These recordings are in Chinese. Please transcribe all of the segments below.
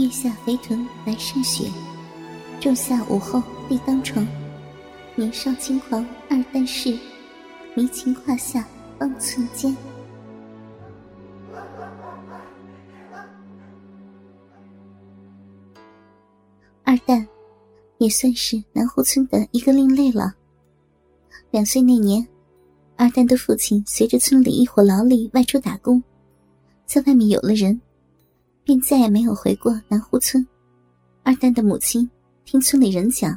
月下肥臀白胜雪，仲夏午后立当床。年少轻狂二蛋事，迷情胯下方寸间。二蛋也算是南湖村的一个另类了。两岁那年，二蛋的父亲随着村里一伙劳力外出打工，在外面有了人。便再也没有回过南湖村。二蛋的母亲听村里人讲，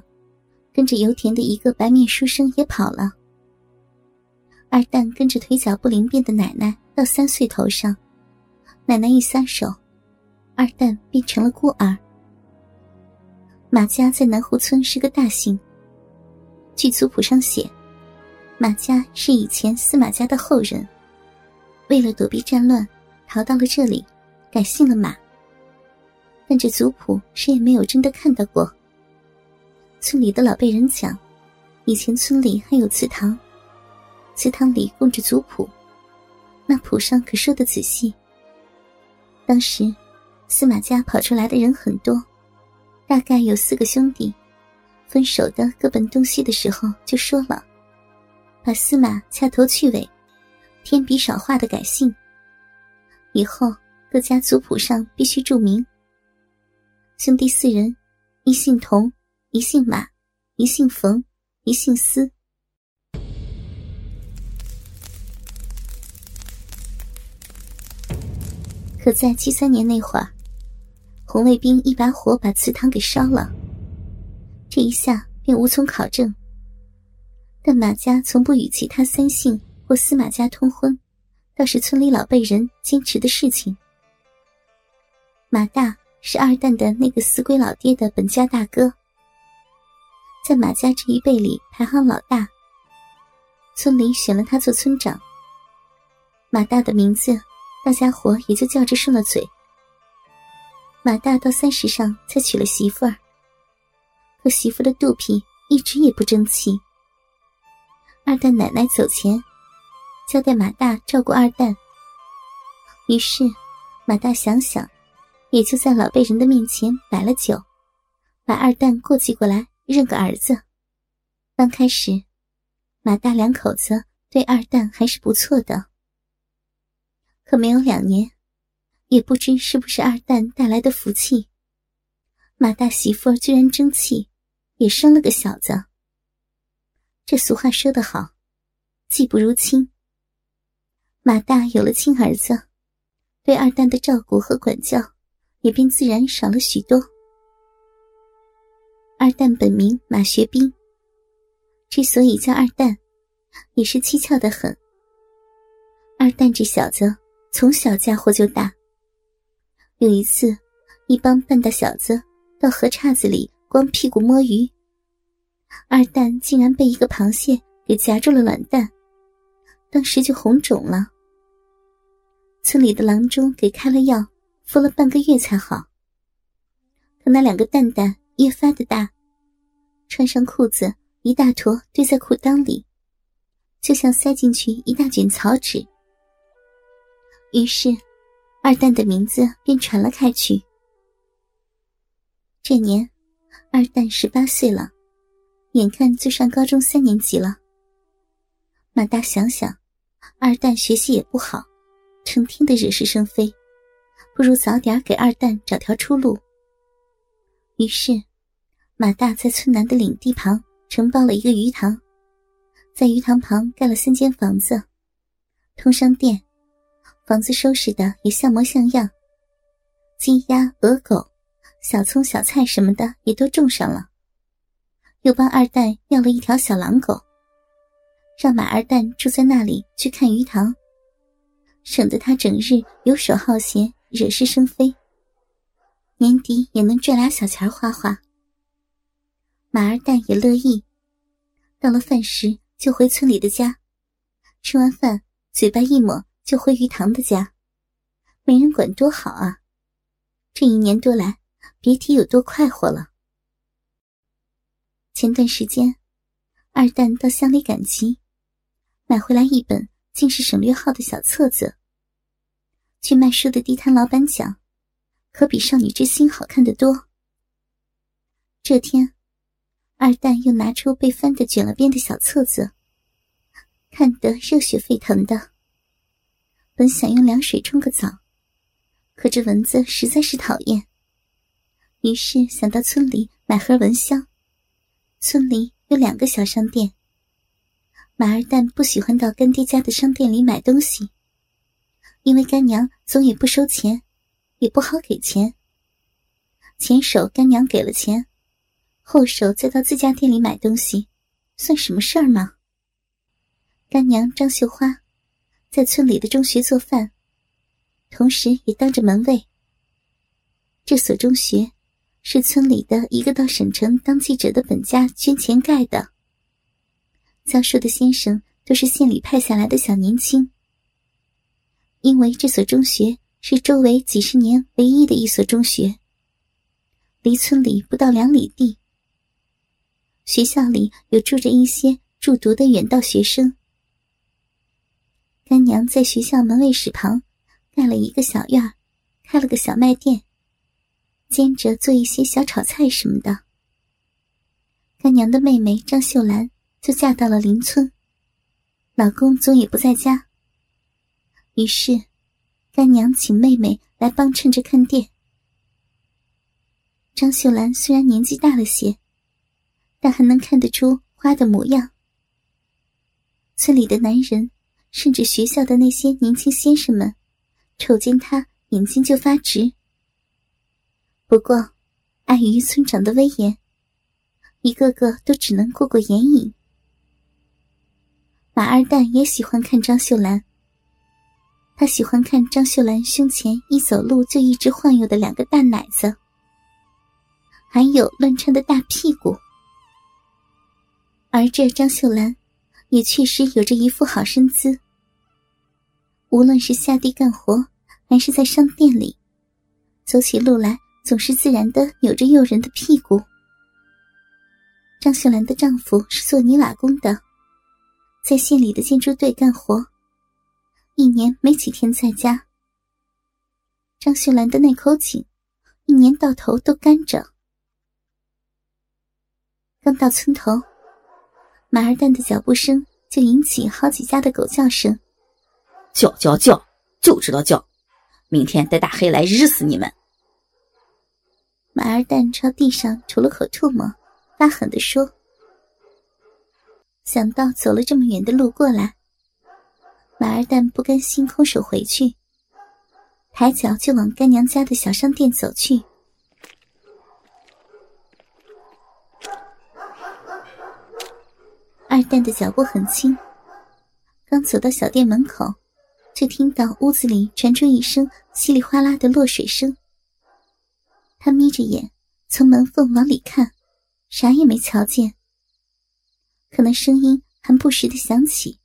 跟着油田的一个白面书生也跑了。二蛋跟着腿脚不灵便的奶奶到三岁头上，奶奶一撒手，二蛋变成了孤儿。马家在南湖村是个大姓，据族谱上写，马家是以前司马家的后人，为了躲避战乱，逃到了这里，改姓了马。但这族谱谁也没有真的看到过。村里的老辈人讲，以前村里还有祠堂，祠堂里供着族谱，那谱上可说的仔细。当时司马家跑出来的人很多，大概有四个兄弟，分手的各奔东西的时候就说了，把司马掐头去尾，添笔少画的改姓。以后各家族谱上必须注明。兄弟四人，一姓童，一姓马，一姓冯，一姓司。可在七三年那会儿，红卫兵一把火把祠堂给烧了，这一下便无从考证。但马家从不与其他三姓或司马家通婚，倒是村里老辈人坚持的事情。马大。是二蛋的那个死鬼老爹的本家大哥，在马家这一辈里排行老大。村里选了他做村长。马大的名字，大家伙也就叫着顺了嘴。马大到三十上才娶了媳妇儿，可媳妇的肚皮一直也不争气。二蛋奶奶走前，交代马大照顾二蛋。于是，马大想想。也就在老辈人的面前摆了酒，把二蛋过继过来认个儿子。刚开始，马大两口子对二蛋还是不错的。可没有两年，也不知是不是二蛋带来的福气，马大媳妇居然争气，也生了个小子。这俗话说得好，技不如亲。马大有了亲儿子，对二蛋的照顾和管教。也便自然少了许多。二蛋本名马学兵，之所以叫二蛋，也是蹊跷的很。二蛋这小子从小家伙就大。有一次，一帮半大小子到河岔子里光屁股摸鱼，二蛋竟然被一个螃蟹给夹住了卵蛋，当时就红肿了。村里的郎中给开了药。敷了半个月才好。可那两个蛋蛋越发的大，穿上裤子一大坨堆在裤裆里，就像塞进去一大卷草纸。于是，二蛋的名字便传了开去。这年，二蛋十八岁了，眼看就上高中三年级了。马大想想，二蛋学习也不好，成天的惹是生非。不如早点给二蛋找条出路。于是，马大在村南的领地旁承包了一个鱼塘，在鱼塘旁盖了三间房子，通商店，房子收拾的也像模像样，鸡鸭鹅狗、小葱小菜什么的也都种上了，又帮二蛋要了一条小狼狗，让马二蛋住在那里去看鱼塘，省得他整日游手好闲。惹是生非，年底也能赚俩小钱花花。马二蛋也乐意，到了饭时就回村里的家，吃完饭嘴巴一抹就回鱼塘的家，没人管多好啊！这一年多来，别提有多快活了。前段时间，二蛋到乡里赶集，买回来一本竟是省略号的小册子。去卖书的地摊老板讲，可比少女之心好看得多。这天，二蛋又拿出被翻得卷了边的小册子，看得热血沸腾的。本想用凉水冲个澡，可这蚊子实在是讨厌，于是想到村里买盒蚊香。村里有两个小商店。马二蛋不喜欢到干爹家的商店里买东西，因为干娘总也不收钱，也不好给钱。前手干娘给了钱，后手再到自家店里买东西，算什么事儿吗？干娘张秀花在村里的中学做饭，同时也当着门卫。这所中学是村里的一个到省城当记者的本家捐钱盖的。教书的先生都是县里派下来的小年轻。因为这所中学是周围几十年唯一的一所中学，离村里不到两里地。学校里有住着一些住读的远道学生。干娘在学校门卫室旁盖了一个小院开了个小卖店，兼着做一些小炒菜什么的。干娘的妹妹张秀兰。就嫁到了邻村，老公总也不在家。于是，干娘请妹妹来帮衬着看店。张秀兰虽然年纪大了些，但还能看得出花的模样。村里的男人，甚至学校的那些年轻先生们，瞅见她眼睛就发直。不过，碍于村长的威严，一个个都只能过过眼瘾。马二蛋也喜欢看张秀兰。他喜欢看张秀兰胸前一走路就一直晃悠的两个大奶子，还有乱颤的大屁股。而这张秀兰，也确实有着一副好身姿。无论是下地干活，还是在商店里，走起路来总是自然的扭着诱人的屁股。张秀兰的丈夫是做泥瓦工的。在县里的建筑队干活，一年没几天在家。张秀兰的那口井，一年到头都干着。刚到村头，马二蛋的脚步声就引起好几家的狗叫声。叫叫叫，就知道叫！明天带大黑来日死你们！马二蛋朝地上吐了口唾沫，发狠的说。想到走了这么远的路过来，马二蛋不甘心空手回去，抬脚就往干娘家的小商店走去。二蛋的脚步很轻，刚走到小店门口，就听到屋子里传出一声稀里哗啦的落水声。他眯着眼从门缝往里看，啥也没瞧见。可能声音还不时的响起，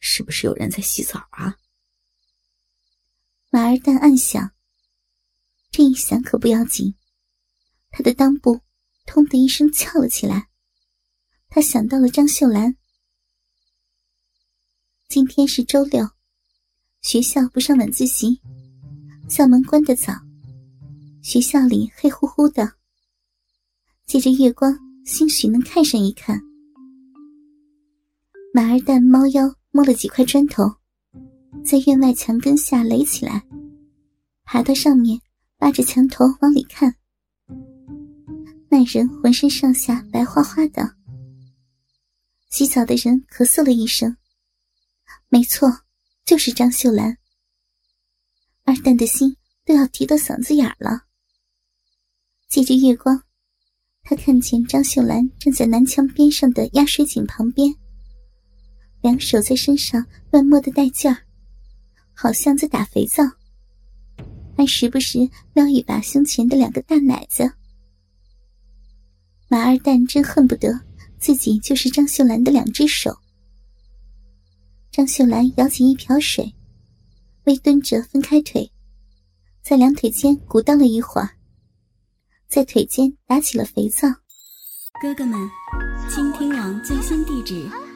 是不是有人在洗澡啊？马二蛋暗想。这一想可不要紧，他的裆部“通”的一声翘了起来。他想到了张秀兰。今天是周六，学校不上晚自习，校门关得早，学校里黑乎乎的，借着月光。兴许能看上一看。马二蛋猫腰摸了几块砖头，在院外墙根下垒起来，爬到上面，扒着墙头往里看。那人浑身上下白花花的。洗澡的人咳嗽了一声，没错，就是张秀兰。二蛋的心都要提到嗓子眼了。借着月光。他看见张秀兰站在南墙边上的压水井旁边，两手在身上乱摸的带劲儿，好像在打肥皂，还时不时撩一把胸前的两个大奶子。马二蛋真恨不得自己就是张秀兰的两只手。张秀兰舀起一瓢水，微蹲着分开腿，在两腿间鼓荡了一会儿。在腿间打起了肥皂。哥哥们，倾听网最新地址，